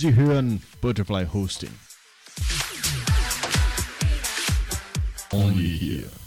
Sie hören Butterfly Hosting. Only here.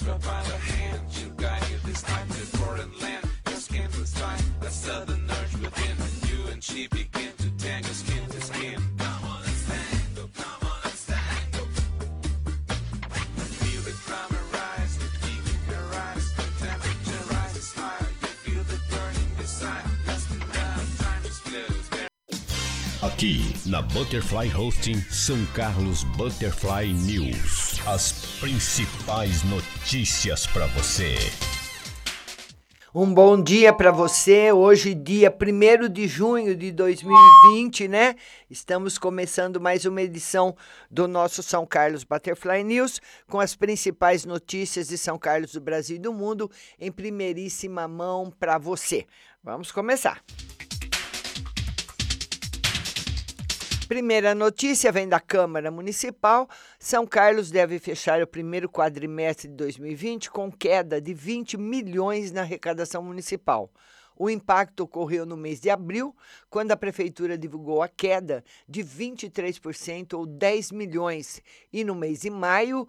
The by the hand. She'll guide you this time to foreign land. Your skin find a southern urge within you, and she begin to skin to skin. You. Aqui na Butterfly Hosting São Carlos Butterfly News. As principais notícias para você. Um bom dia para você. Hoje, dia 1 de junho de 2020, né? Estamos começando mais uma edição do nosso São Carlos Butterfly News, com as principais notícias de São Carlos do Brasil e do mundo em primeiríssima mão para você. Vamos começar. Primeira notícia vem da Câmara Municipal. São Carlos deve fechar o primeiro quadrimestre de 2020 com queda de 20 milhões na arrecadação municipal. O impacto ocorreu no mês de abril, quando a prefeitura divulgou a queda de 23% ou 10 milhões, e no mês de maio,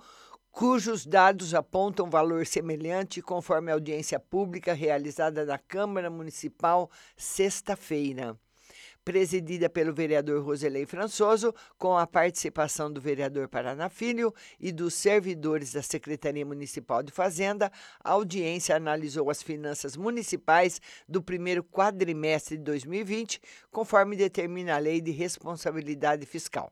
cujos dados apontam valor semelhante, conforme a audiência pública realizada na Câmara Municipal sexta-feira presidida pelo vereador Roselei Françoso, com a participação do vereador Paraná Filho e dos servidores da Secretaria Municipal de Fazenda, a audiência analisou as finanças municipais do primeiro quadrimestre de 2020, conforme determina a Lei de Responsabilidade Fiscal.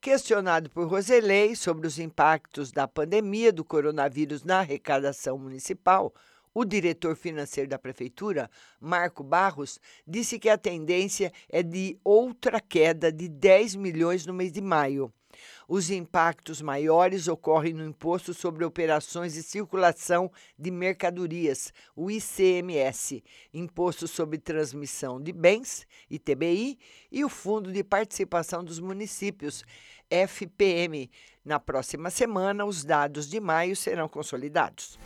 Questionado por Roselei sobre os impactos da pandemia do coronavírus na arrecadação municipal, o diretor financeiro da prefeitura, Marco Barros, disse que a tendência é de outra queda de 10 milhões no mês de maio. Os impactos maiores ocorrem no Imposto sobre Operações de Circulação de Mercadorias, o ICMS, Imposto sobre Transmissão de Bens, ITBI, e o Fundo de Participação dos Municípios, FPM. Na próxima semana, os dados de maio serão consolidados.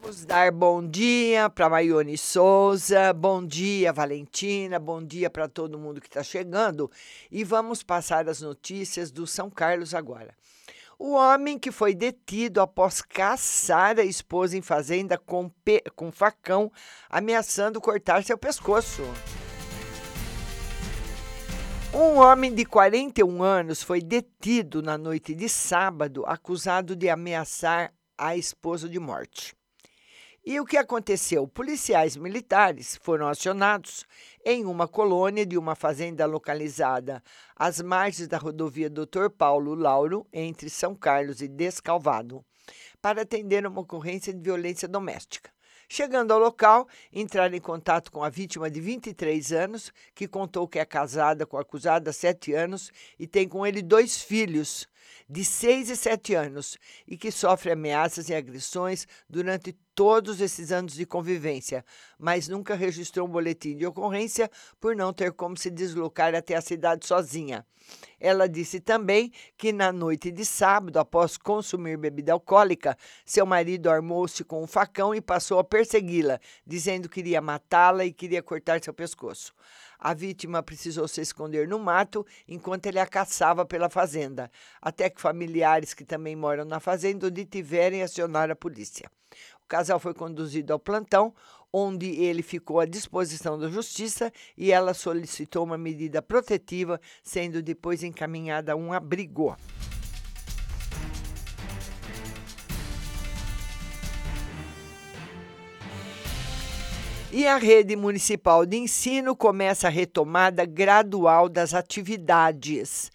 Vamos dar bom dia para Maione Souza, bom dia Valentina, bom dia para todo mundo que está chegando e vamos passar as notícias do São Carlos agora. O homem que foi detido após caçar a esposa em fazenda com, com facão, ameaçando cortar seu pescoço. Um homem de 41 anos foi detido na noite de sábado, acusado de ameaçar a esposa de morte. E o que aconteceu? Policiais militares foram acionados em uma colônia de uma fazenda localizada às margens da rodovia Dr. Paulo Lauro, entre São Carlos e Descalvado, para atender uma ocorrência de violência doméstica. Chegando ao local, entraram em contato com a vítima de 23 anos, que contou que é casada com o acusado há sete anos e tem com ele dois filhos de 6 e 7 anos e que sofre ameaças e agressões durante todos esses anos de convivência, mas nunca registrou um boletim de ocorrência por não ter como se deslocar até a cidade sozinha. Ela disse também que na noite de sábado, após consumir bebida alcoólica, seu marido armou-se com um facão e passou a persegui-la, dizendo que iria matá-la e queria cortar seu pescoço. A vítima precisou se esconder no mato enquanto ele a caçava pela fazenda, até que familiares que também moram na fazenda o detiverem e acionaram a polícia. O casal foi conduzido ao plantão, onde ele ficou à disposição da justiça e ela solicitou uma medida protetiva, sendo depois encaminhada a um abrigo. E a rede municipal de ensino começa a retomada gradual das atividades.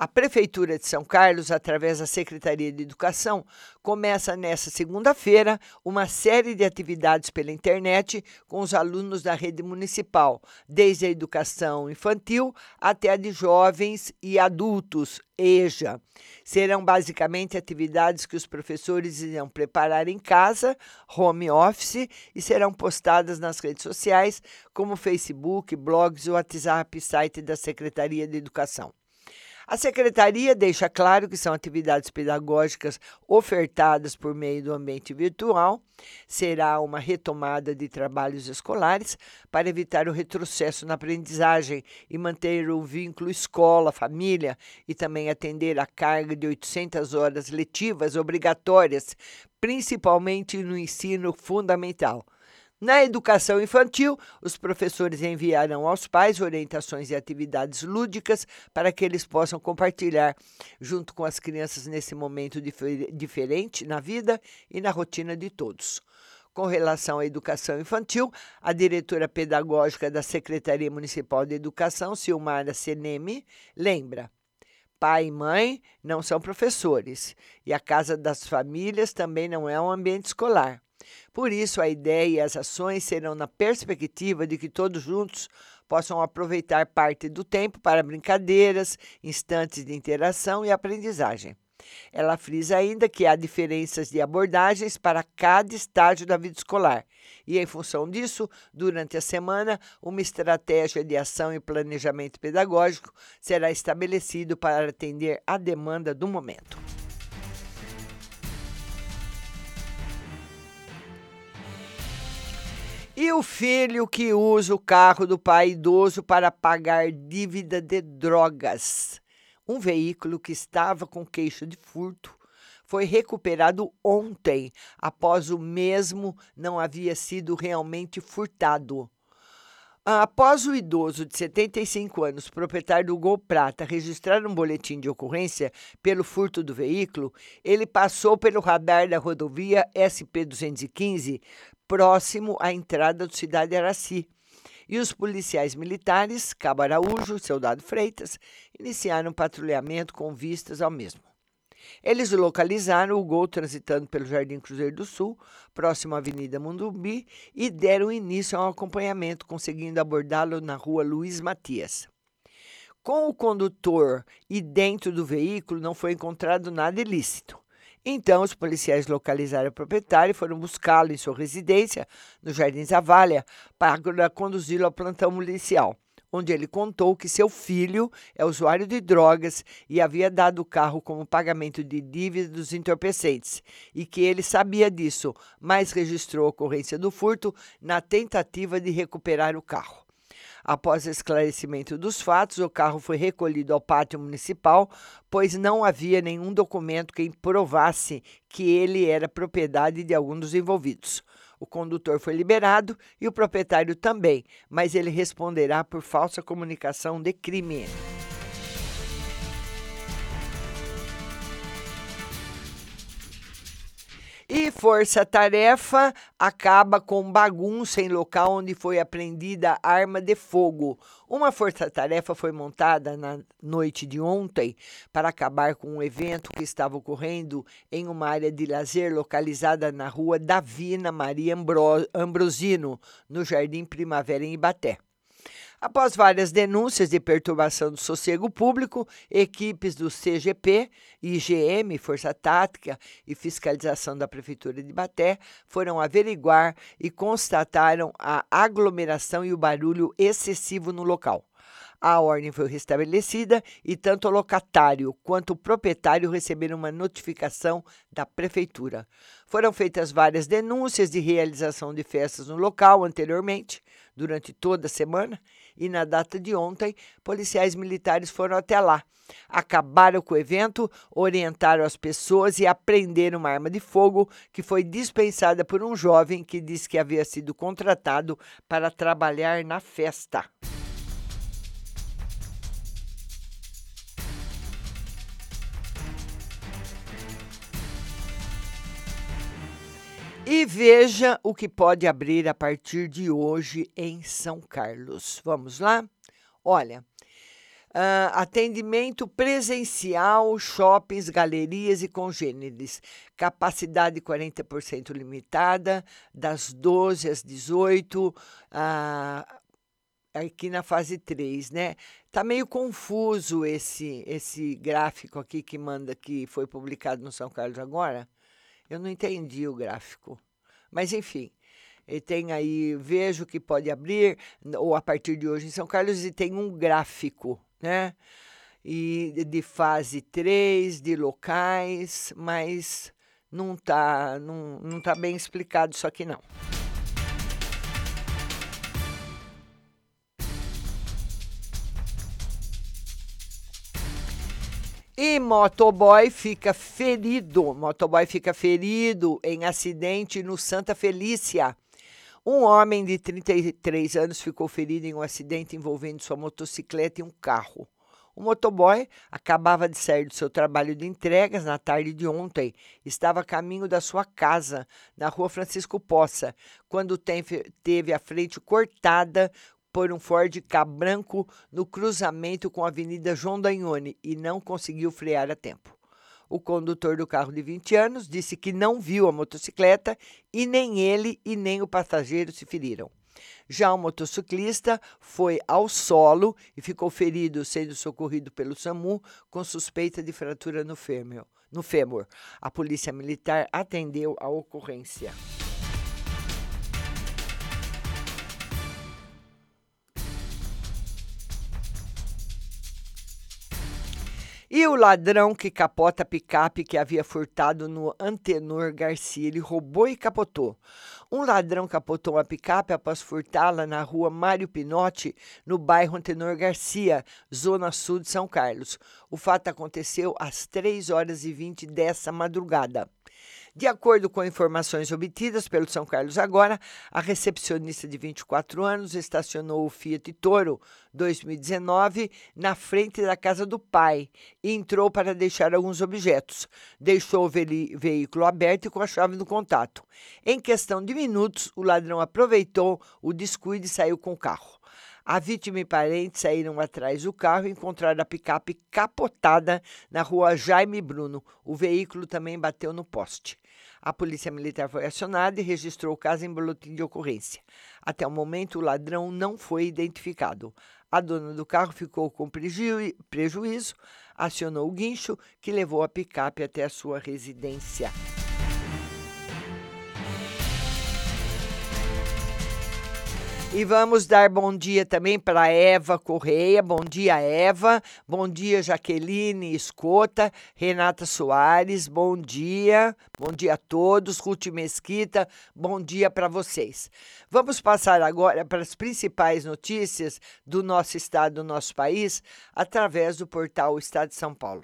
A Prefeitura de São Carlos, através da Secretaria de Educação, começa nesta segunda-feira uma série de atividades pela internet com os alunos da rede municipal, desde a educação infantil até a de jovens e adultos, EJA. Serão basicamente atividades que os professores irão preparar em casa, home office, e serão postadas nas redes sociais, como Facebook, blogs, WhatsApp, site da Secretaria de Educação. A secretaria deixa claro que são atividades pedagógicas ofertadas por meio do ambiente virtual. Será uma retomada de trabalhos escolares para evitar o retrocesso na aprendizagem e manter o vínculo escola-família e também atender a carga de 800 horas letivas obrigatórias, principalmente no ensino fundamental. Na educação infantil, os professores enviarão aos pais orientações e atividades lúdicas para que eles possam compartilhar junto com as crianças nesse momento difer diferente na vida e na rotina de todos. Com relação à educação infantil, a diretora pedagógica da Secretaria Municipal de Educação, Silmara Seneme, lembra pai e mãe não são professores e a casa das famílias também não é um ambiente escolar. Por isso, a ideia e as ações serão na perspectiva de que todos juntos possam aproveitar parte do tempo para brincadeiras, instantes de interação e aprendizagem. Ela frisa ainda que há diferenças de abordagens para cada estágio da vida escolar e, em função disso, durante a semana, uma estratégia de ação e planejamento pedagógico será estabelecido para atender à demanda do momento. E o filho que usa o carro do pai idoso para pagar dívida de drogas. Um veículo que estava com queixa de furto foi recuperado ontem, após o mesmo não havia sido realmente furtado. Após o idoso de 75 anos, proprietário do Gol Prata, registrar um boletim de ocorrência pelo furto do veículo, ele passou pelo radar da rodovia SP-215 próximo à entrada do Cidade Araci. E os policiais militares, Cabo Araújo, Soldado Freitas, iniciaram um patrulhamento com vistas ao mesmo. Eles localizaram o Gol transitando pelo Jardim Cruzeiro do Sul, próximo à Avenida Mundumbi, e deram início ao acompanhamento, conseguindo abordá-lo na rua Luiz Matias. Com o condutor e dentro do veículo não foi encontrado nada ilícito. Então, os policiais localizaram o proprietário e foram buscá-lo em sua residência, no Jardim Zavalha, para conduzi-lo ao plantão policial, onde ele contou que seu filho é usuário de drogas e havia dado o carro como pagamento de dívida dos entorpecentes, e que ele sabia disso, mas registrou a ocorrência do furto na tentativa de recuperar o carro. Após esclarecimento dos fatos, o carro foi recolhido ao pátio municipal, pois não havia nenhum documento que provasse que ele era propriedade de algum dos envolvidos. O condutor foi liberado e o proprietário também, mas ele responderá por falsa comunicação de crime. E E Força Tarefa acaba com bagunça em local onde foi apreendida arma de fogo. Uma força-tarefa foi montada na noite de ontem para acabar com um evento que estava ocorrendo em uma área de lazer localizada na rua Davina Maria Ambro Ambrosino, no Jardim Primavera, em Ibaté. Após várias denúncias de perturbação do sossego público, equipes do CGP, IGM, Força Tática e Fiscalização da Prefeitura de Baté foram averiguar e constataram a aglomeração e o barulho excessivo no local. A ordem foi restabelecida e tanto o locatário quanto o proprietário receberam uma notificação da prefeitura. Foram feitas várias denúncias de realização de festas no local anteriormente, durante toda a semana, e na data de ontem, policiais militares foram até lá. Acabaram com o evento, orientaram as pessoas e apreenderam uma arma de fogo que foi dispensada por um jovem que disse que havia sido contratado para trabalhar na festa. E veja o que pode abrir a partir de hoje em São Carlos. Vamos lá? Olha, ah, atendimento presencial, shoppings, galerias e congêneres. Capacidade 40% limitada, das 12 às 18, ah, aqui na fase 3, né? Tá meio confuso esse esse gráfico aqui que manda que foi publicado no São Carlos agora. Eu não entendi o gráfico. Mas, enfim, ele tem aí, vejo que pode abrir, ou a partir de hoje em São Carlos, e tem um gráfico, né? E de fase 3, de locais, mas não tá, não, não tá bem explicado isso aqui não. E motoboy fica ferido. Motoboy fica ferido em acidente no Santa Felícia. Um homem de 33 anos ficou ferido em um acidente envolvendo sua motocicleta e um carro. O motoboy acabava de sair do seu trabalho de entregas na tarde de ontem. Estava a caminho da sua casa, na rua Francisco Poça, quando teve a frente cortada por um Ford K branco no cruzamento com a Avenida João Danhone e não conseguiu frear a tempo. O condutor do carro de 20 anos disse que não viu a motocicleta e nem ele e nem o passageiro se feriram. Já o motociclista foi ao solo e ficou ferido, sendo socorrido pelo SAMU com suspeita de fratura no fêmur. No fêmur. A polícia militar atendeu a ocorrência. E o ladrão que capota a picape que havia furtado no Antenor Garcia, ele roubou e capotou. Um ladrão capotou uma picape após furtá-la na rua Mário Pinotti, no bairro Antenor Garcia, zona sul de São Carlos. O fato aconteceu às 3 horas e 20 dessa madrugada. De acordo com informações obtidas pelo São Carlos Agora, a recepcionista de 24 anos estacionou o Fiat Toro 2019 na frente da casa do pai e entrou para deixar alguns objetos. Deixou o ve veículo aberto e com a chave no contato. Em questão de minutos, o ladrão aproveitou o descuido e saiu com o carro. A vítima e parentes saíram atrás do carro e encontraram a picape capotada na rua Jaime Bruno. O veículo também bateu no poste. A polícia militar foi acionada e registrou o caso em boletim de ocorrência. Até o momento, o ladrão não foi identificado. A dona do carro ficou com preju prejuízo, acionou o guincho, que levou a picape até a sua residência. E vamos dar bom dia também para Eva Correia. Bom dia, Eva. Bom dia, Jaqueline Escota, Renata Soares. Bom dia. Bom dia a todos. Ruth Mesquita. Bom dia para vocês. Vamos passar agora para as principais notícias do nosso estado, do nosso país, através do portal Estado de São Paulo.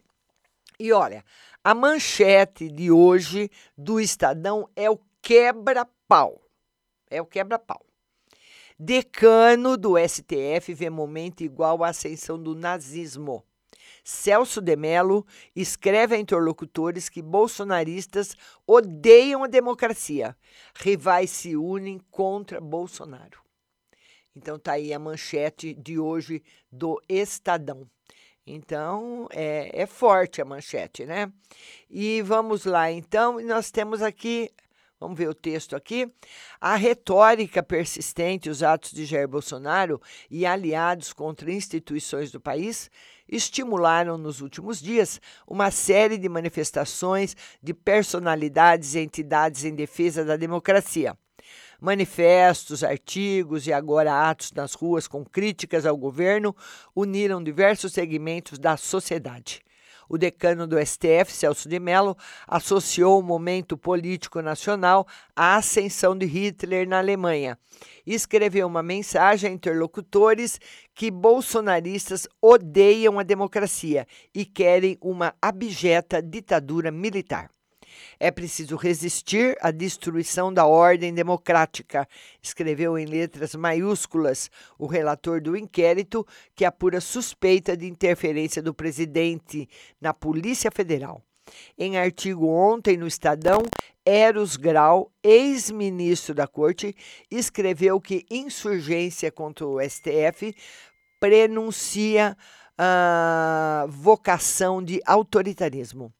E olha, a manchete de hoje do Estadão é o quebra-pau. É o quebra-pau. Decano do STF vê momento igual à ascensão do nazismo. Celso de Mello escreve a interlocutores que bolsonaristas odeiam a democracia. Rivais se unem contra Bolsonaro. Então tá aí a manchete de hoje do Estadão. Então é, é forte a manchete, né? E vamos lá então, nós temos aqui Vamos ver o texto aqui. A retórica persistente, os atos de Jair Bolsonaro e aliados contra instituições do país estimularam nos últimos dias uma série de manifestações de personalidades e entidades em defesa da democracia. Manifestos, artigos e agora atos nas ruas com críticas ao governo uniram diversos segmentos da sociedade. O decano do STF, Celso de Mello, associou o momento político nacional à ascensão de Hitler na Alemanha escreveu uma mensagem a interlocutores que bolsonaristas odeiam a democracia e querem uma abjeta ditadura militar. É preciso resistir à destruição da ordem democrática, escreveu em letras maiúsculas o relator do inquérito que apura suspeita de interferência do presidente na Polícia Federal. Em artigo ontem no Estadão, Eros Grau, ex-ministro da Corte, escreveu que insurgência contra o STF prenuncia a vocação de autoritarismo.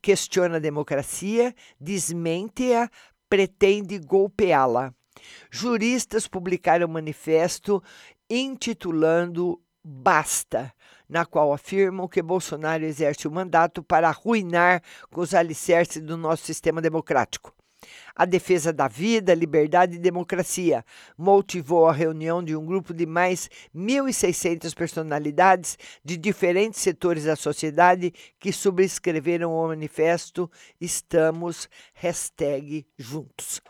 Questiona a democracia, desmente-a, pretende golpeá-la. Juristas publicaram um manifesto intitulando Basta, na qual afirmam que Bolsonaro exerce o mandato para arruinar com os alicerces do nosso sistema democrático. A defesa da vida, liberdade e democracia motivou a reunião de um grupo de mais 1.600 personalidades de diferentes setores da sociedade que subscreveram o manifesto Estamos juntos.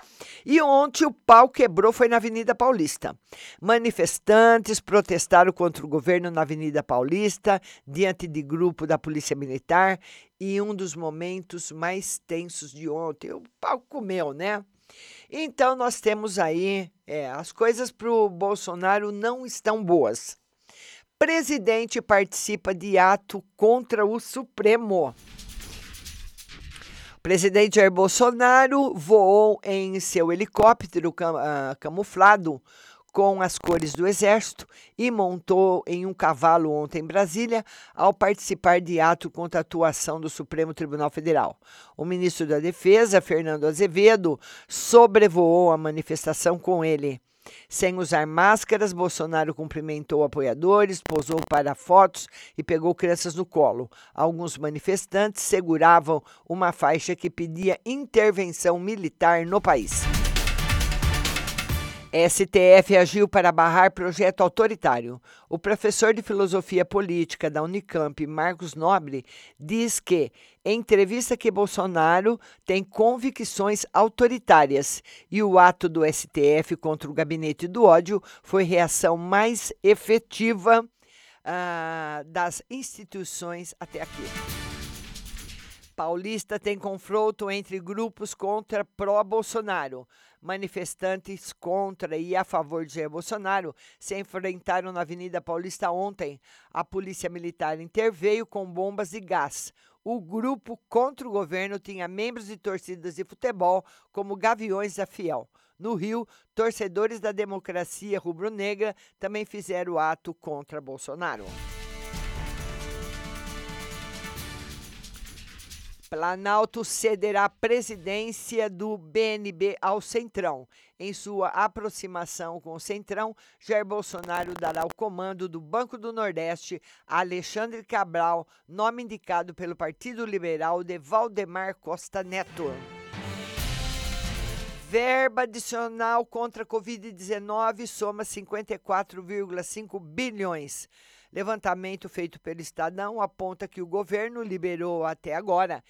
E ontem o pau quebrou foi na Avenida Paulista. Manifestantes protestaram contra o governo na Avenida Paulista, diante de grupo da Polícia Militar, e um dos momentos mais tensos de ontem. O pau comeu, né? Então nós temos aí é, as coisas para o Bolsonaro não estão boas. Presidente participa de ato contra o Supremo. Presidente Jair Bolsonaro voou em seu helicóptero cam uh, camuflado com as cores do Exército e montou em um cavalo ontem em Brasília ao participar de ato contra a atuação do Supremo Tribunal Federal. O ministro da Defesa, Fernando Azevedo, sobrevoou a manifestação com ele. Sem usar máscaras, Bolsonaro cumprimentou apoiadores, posou para fotos e pegou crianças no colo. Alguns manifestantes seguravam uma faixa que pedia intervenção militar no país. STF agiu para barrar projeto autoritário. O professor de filosofia política da Unicamp, Marcos Nobre, diz que, em entrevista que Bolsonaro tem convicções autoritárias e o ato do STF contra o gabinete do ódio foi reação mais efetiva uh, das instituições até aqui. Paulista tem confronto entre grupos contra pró-Bolsonaro. Manifestantes contra e a favor de Bolsonaro se enfrentaram na Avenida Paulista ontem. A polícia militar interveio com bombas de gás. O grupo contra o governo tinha membros de torcidas de futebol, como Gaviões da Fiel. No Rio, torcedores da democracia rubro-negra também fizeram ato contra Bolsonaro. Planalto cederá presidência do BNB ao Centrão. Em sua aproximação com o Centrão, Jair Bolsonaro dará o comando do Banco do Nordeste a Alexandre Cabral, nome indicado pelo Partido Liberal de Valdemar Costa Neto. Verba adicional contra a Covid-19 soma 54,5 bilhões. Levantamento feito pelo Estadão aponta que o governo liberou até agora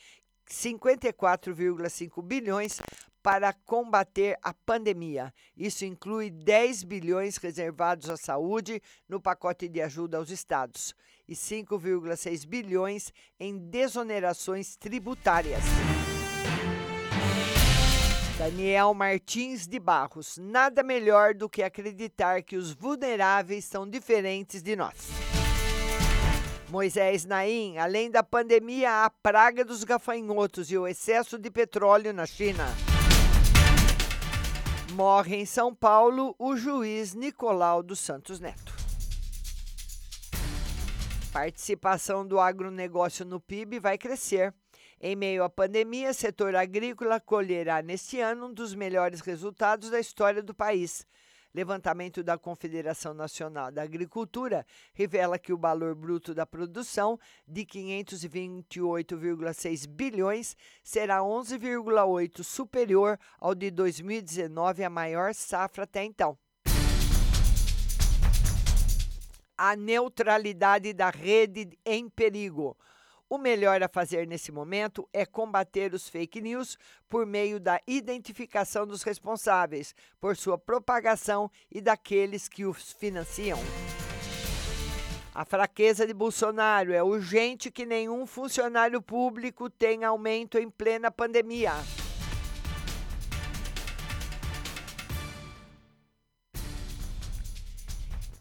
54,5 bilhões para combater a pandemia. Isso inclui 10 bilhões reservados à saúde no pacote de ajuda aos estados e 5,6 bilhões em desonerações tributárias. Daniel Martins de Barros, nada melhor do que acreditar que os vulneráveis são diferentes de nós. Moisés Naim, além da pandemia, a praga dos gafanhotos e o excesso de petróleo na China. Morre em São Paulo o juiz Nicolau dos Santos Neto. Participação do agronegócio no PIB vai crescer. Em meio à pandemia, setor agrícola colherá neste ano um dos melhores resultados da história do país. Levantamento da Confederação Nacional da Agricultura revela que o valor bruto da produção de 528,6 bilhões será 11,8 superior ao de 2019, a maior safra até então. A neutralidade da rede em perigo. O melhor a fazer nesse momento é combater os fake news por meio da identificação dos responsáveis por sua propagação e daqueles que os financiam. A fraqueza de Bolsonaro é urgente que nenhum funcionário público tenha aumento em plena pandemia.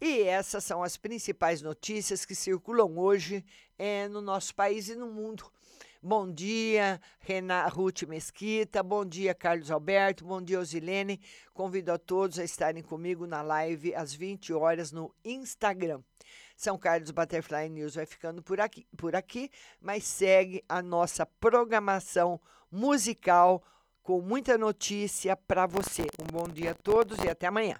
E essas são as principais notícias que circulam hoje é, no nosso país e no mundo. Bom dia, Rena, Ruth Mesquita. Bom dia, Carlos Alberto. Bom dia, Osilene. Convido a todos a estarem comigo na live às 20 horas no Instagram. São Carlos Butterfly News vai ficando por aqui, por aqui, mas segue a nossa programação musical com muita notícia para você. Um bom dia a todos e até amanhã.